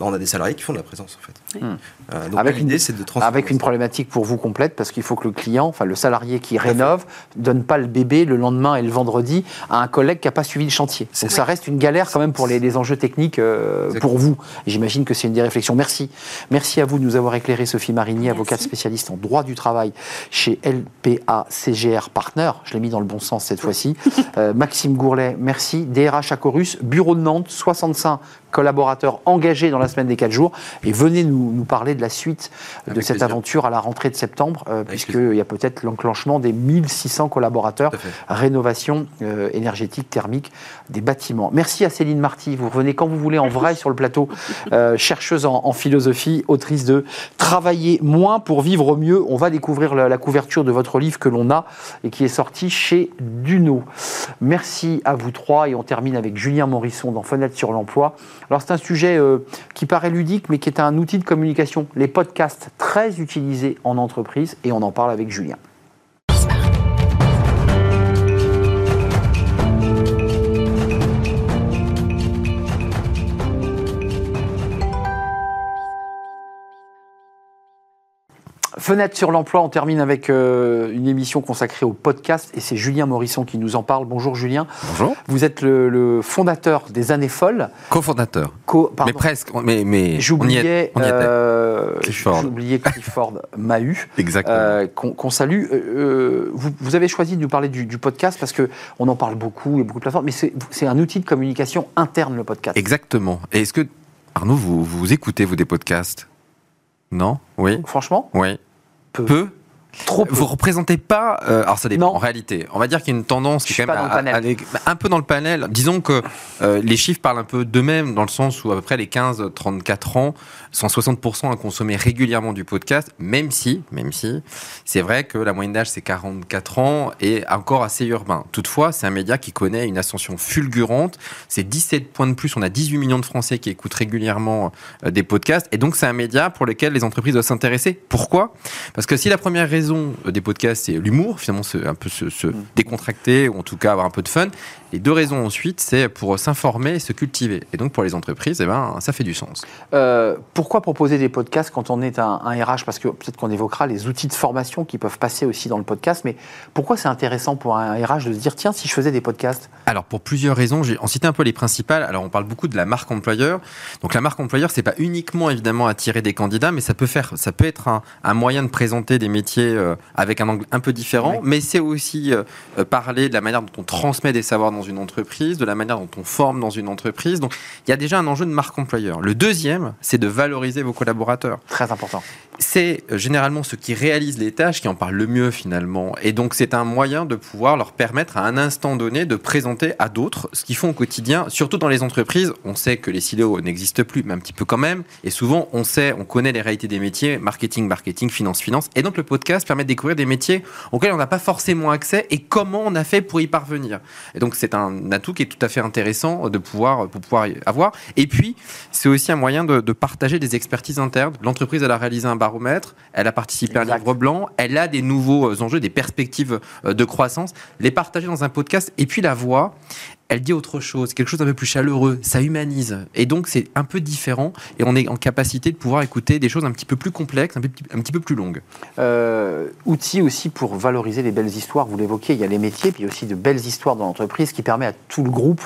on a des salariés qui font de la présence en fait. Hmm. Euh, donc avec l'idée, c'est de Avec une problématique pour vous complète, parce qu'il faut que le client, enfin le salarié qui rénove, donne pas le bébé le lendemain et le vendredi à un collègue qui n'a pas suivi le chantier. Donc ça reste une galère quand même pour les, enjeux techniques euh, pour vous. J'imagine que c'est une des réflexions. Merci. Merci à vous de nous avoir éclairé, Sophie Marigny, avocate spécialiste en droit du travail chez LPA CGR Partner. Je l'ai mis dans le bon sens cette fois-ci. Euh, Maxime Gourlet, merci. DRH à Corus, bureau de Nantes, 65 collaborateurs engagés dans la semaine des 4 jours. Et venez nous, nous parler de la suite de cette aventure à la rentrée de septembre, euh, puisqu'il y a peut-être l'enclenchement des 1600 collaborateurs, rénovation euh, énergétique, thermique des bâtiments. Merci à Céline Marty. Vous revenez quand vous voulez en vrai sur le plateau, euh, chercheuse en, philosophie, autrice de Travailler moins pour vivre mieux. On va découvrir la, la couverture de votre livre que l'on a et qui est sorti chez Duno. Merci à vous trois et on termine avec Julien Morisson dans Fenêtre sur l'emploi. Alors c'est un sujet euh, qui paraît ludique, mais qui est un outil de communication. Les podcasts très utilisés en entreprise, et on en parle avec Julien. Fenêtre sur l'emploi, on termine avec euh, une émission consacrée au podcast et c'est Julien Morisson qui nous en parle. Bonjour Julien. Bonjour. Vous êtes le, fondateur des Années Folles. Co-fondateur. mais presque. Mais, mais j'oubliais euh, Clifford Mahu. Exactement. Euh, qu'on salue. Vous, avez choisi de nous parler du, podcast parce que on en parle beaucoup, il y a beaucoup de plateformes, mais c'est un outil de communication interne le podcast. Exactement. Et est-ce que Arnaud, vous, vous écoutez vous des podcasts? Non? Oui? Franchement? Oui. Peu. Trop Vous représentez pas. Euh, alors ça dépend. En réalité, on va dire qu'il y a une tendance qui est quand même un peu dans le panel. Disons que euh, les chiffres parlent un peu d'eux-mêmes dans le sens où à peu près les 15-34 ans sont 60% à consommer régulièrement du podcast, même si, même si, c'est vrai que la moyenne d'âge c'est 44 ans et encore assez urbain. Toutefois, c'est un média qui connaît une ascension fulgurante. C'est 17 points de plus. On a 18 millions de Français qui écoutent régulièrement euh, des podcasts et donc c'est un média pour lequel les entreprises doivent s'intéresser. Pourquoi? Parce que si la première raison des podcasts c'est l'humour, finalement c'est un peu se, se mm. décontracter ou en tout cas avoir un peu de fun, les deux raisons ensuite, c'est pour s'informer et se cultiver. Et donc pour les entreprises, eh ben, ça fait du sens. Euh, pourquoi proposer des podcasts quand on est un, RH Parce que peut-être qu'on évoquera les outils de formation qui peuvent passer aussi dans le podcast, mais pourquoi c'est intéressant pour un RH de se dire, tiens, si je faisais des podcasts? Alors pour plusieurs raisons, j'ai en cité un peu les principales. Alors on parle beaucoup de la marque employeur. Donc la marque employeur, c'est pas uniquement évidemment attirer des candidats, mais ça peut, faire, ça peut être un, moyen de présenter des métiers euh, avec un angle un peu différent, mais c'est aussi euh, parler de la manière dont on transmet des savoirs dans une entreprise, de la manière dont on forme dans une entreprise. Donc, il y a déjà un enjeu de marque employeur. Le deuxième, c'est de valoriser vos collaborateurs. Très important. c'est euh, généralement ceux qui réalisent les tâches qui en parlent le mieux finalement. Et donc c'est un moyen de pouvoir leur permettre à un instant donné de présenter à d'autres ce qu'ils font au quotidien, surtout dans les entreprises. On sait que les silos n'existent plus, mais un petit peu quand même. Et souvent on sait, on connaît les réalités des métiers, marketing, marketing, finance, finance. Et donc le podcast permet de découvrir des métiers auxquels on n'a pas forcément accès et comment on a fait pour y parvenir. Et donc c'est un atout qui est tout à fait intéressant de pouvoir, pour pouvoir avoir. Et puis c'est aussi un moyen de, de partager des expertises internes. L'entreprise elle a réalisé un baromètre, elle a participé à un livre blanc, elle a des nouveaux euh, enjeux, des perspectives euh, de croissance, les partager dans un podcast et puis la voix, elle dit autre chose, quelque chose d'un peu plus chaleureux, ça humanise. Et donc c'est un peu différent et on est en capacité de pouvoir écouter des choses un petit peu plus complexes, un, petit peu plus longues. Euh, outil aussi pour valoriser les belles histoires, vous l'évoquiez, il y a les métiers, puis il y a aussi de belles histoires dans l'entreprise qui permet à tout le groupe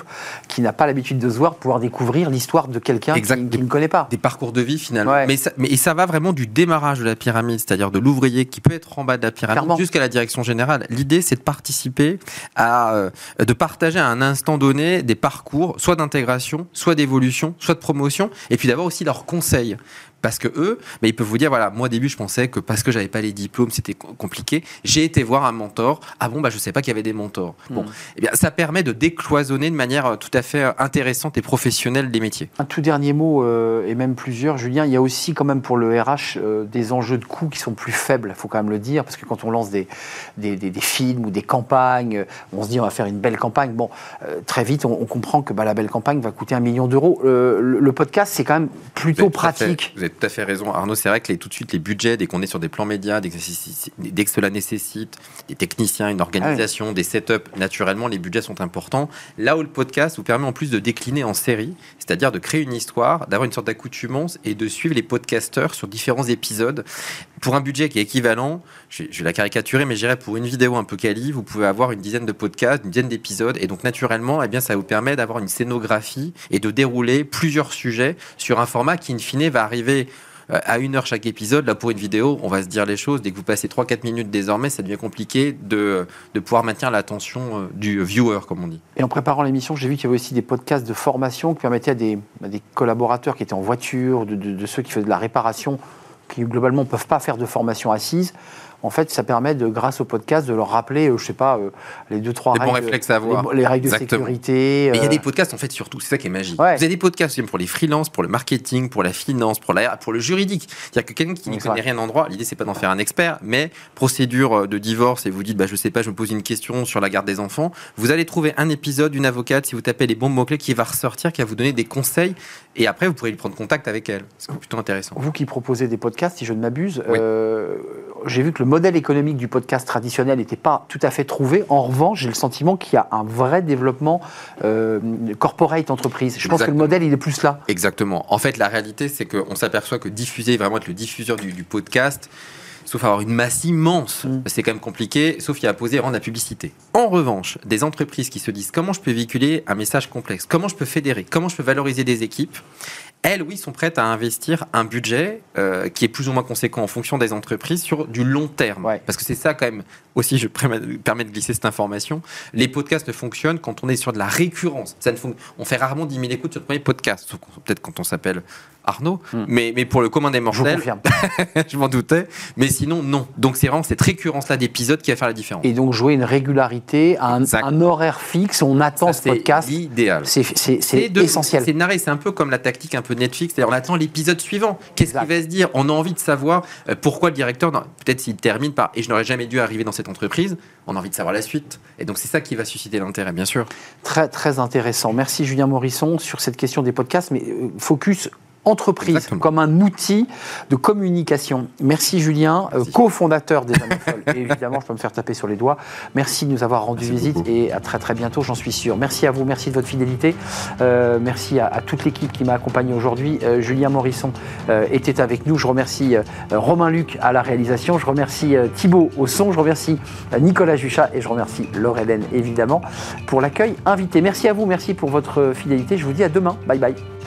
qui n'a pas l'habitude de se voir pouvoir découvrir l'histoire de quelqu'un qui, qui, ne connaît pas. Des parcours de vie finalement. Mais, ça, mais ça va vraiment du démarrage de la pyramide, c'est-à-dire de l'ouvrier qui peut être en bas de la pyramide jusqu'à la direction générale. L'idée c'est de participer à, euh, de partager à un instant donné des parcours, soit d'intégration, soit d'évolution, soit de promotion, et puis d'avoir aussi leurs conseils. Parce que eux, mais ils peuvent vous dire voilà, moi au début je pensais que parce que j'avais pas les diplômes c'était compliqué. J'ai été voir un mentor. Ah bon bah je sais pas qu'il y avait des mentors. Bon, hmm. eh bien ça permet de décloisonner de manière euh, tout à fait euh, intéressante et professionnelle des métiers. Un tout dernier mot euh, et même plusieurs, Julien. Il y a aussi quand même pour le RH des enjeux de coûts qui sont plus faibles. Il faut quand même le dire parce que quand on lance des des, des, films ou des campagnes, on se dit on va faire une belle campagne. Bon, très vite on, comprend que bah, la belle campagne va coûter un million d'euros. Le, podcast c'est quand même plutôt pratique tout à fait raison, Arnaud. C'est vrai que les, tout de suite, les budgets, dès qu'on est sur des plans médias, dès que, cela nécessite des techniciens, une organisation, des setups, naturellement, les budgets sont importants. Là où le podcast vous permet en plus de décliner en série, c'est-à-dire de créer une histoire, d'avoir une sorte d'accoutumance et de suivre les podcasteurs sur différents épisodes pour un budget qui est équivalent, je, vais la caricaturer, mais j'irais pour une vidéo un peu quali, vous pouvez avoir une dizaine de podcasts, une dizaine d'épisodes, et donc naturellement, eh bien, ça vous permet d'avoir une scénographie et de dérouler plusieurs sujets sur un format qui, in fine, va arriver euh, à une heure chaque épisode. Là, pour une vidéo, on va se dire les choses. Dès que vous passez 3-4 minutes désormais, ça devient compliqué de, de pouvoir maintenir l'attention euh, du viewer, comme on dit. Et en préparant l'émission, j'ai vu qu'il y avait aussi des podcasts de formation qui permettaient à des, collaborateurs qui étaient en voiture, de, de, de ceux qui faisaient de la réparation, qui globalement ne peuvent pas faire de formation assise, en fait, ça permet, de, grâce au podcast, de leur rappeler, euh, je sais pas, euh, les deux, trois règles. réflexes à avoir. Les, règles de sécurité. Mais il y a euh, des podcasts, en fait, surtout. C'est ça qui est magique. Vous avez des podcasts pour les freelances, pour le marketing, pour la finance, pour, la, pour le juridique. C'est-à-dire que quelqu'un qui n'y connaît rien en droit, l'idée, c'est pas d'en faire un expert, mais procédure de divorce et vous dites, bah, je sais pas, je me pose une question sur la garde des enfants. Vous allez trouver un épisode d'une avocate, si vous tapez les bons mots-clés, qui va ressortir, qui va vous donner des conseils. Et après, vous pourrez prendre contact avec elle. C'est plutôt intéressant. Vous qui proposez des podcasts, si je ne m'abuse, j'ai vu que le modèle économique du podcast traditionnel n'était pas tout à fait trouvé. En revanche, j'ai le sentiment qu'il y a un vrai développement euh, corporate entreprise. Je pense que le modèle, il est plus là. Exactement. En fait, la réalité, c'est qu'on s'aperçoit que diffuser, vraiment être le diffuseur du, podcast, sauf avoir une masse immense, mm. c'est quand même compliqué, sauf qu'il y a à poser rendre la publicité. En revanche, des entreprises qui se disent comment je peux véhiculer un message complexe, comment je peux fédérer, comment je peux valoriser des équipes, elles, oui, sont prêtes à investir un budget euh, qui est plus ou moins conséquent en fonction des entreprises sur du long terme. Parce que c'est ça quand même, aussi je permets de glisser cette information, les podcasts ne fonctionnent quand on est sur de la récurrence. Ça ne on fait rarement 10 000 écoutes sur le premier podcast, peut-être quand on s'appelle Arnaud, hmm. mais, mais pour le commun des mortels, je, je m'en doutais, mais sinon non. Donc c'est vraiment cette récurrence-là d'épisodes qui va faire la différence. Et donc jouer une régularité, un, un horaire fixe, on attend ce podcast. C'est l'idéal. C'est essentiel. C'est narré, c'est un peu comme la tactique un peu Netflix, c'est-à-dire on attend l'épisode suivant. Qu'est-ce qu'il va se dire? On a envie de savoir euh, pourquoi le directeur, peut-être s'il termine par et je n'aurais jamais dû arriver dans cette entreprise, on a envie de savoir la suite. Et donc c'est ça qui va susciter l'intérêt, bien sûr. Très très intéressant. Merci Julien Morisson sur cette question des podcasts, mais euh, focus entreprise comme un outil de communication. Merci Julien, euh, cofondateur des Amofolles. et évidemment, je peux me faire taper sur les doigts. Merci de nous avoir rendu visite et à très très bientôt, j'en suis sûr. Merci à vous, merci de votre fidélité. Euh, merci à, toute l'équipe qui m'a accompagné aujourd'hui. Euh, Julien Morisson était avec nous. Je remercie Romain Luc à la réalisation. Je remercie Thibaut au son. Je remercie Nicolas Juchat et je remercie Laure Hélène évidemment pour l'accueil invité. Merci à vous, merci pour votre fidélité. Je vous dis à demain. Bye bye.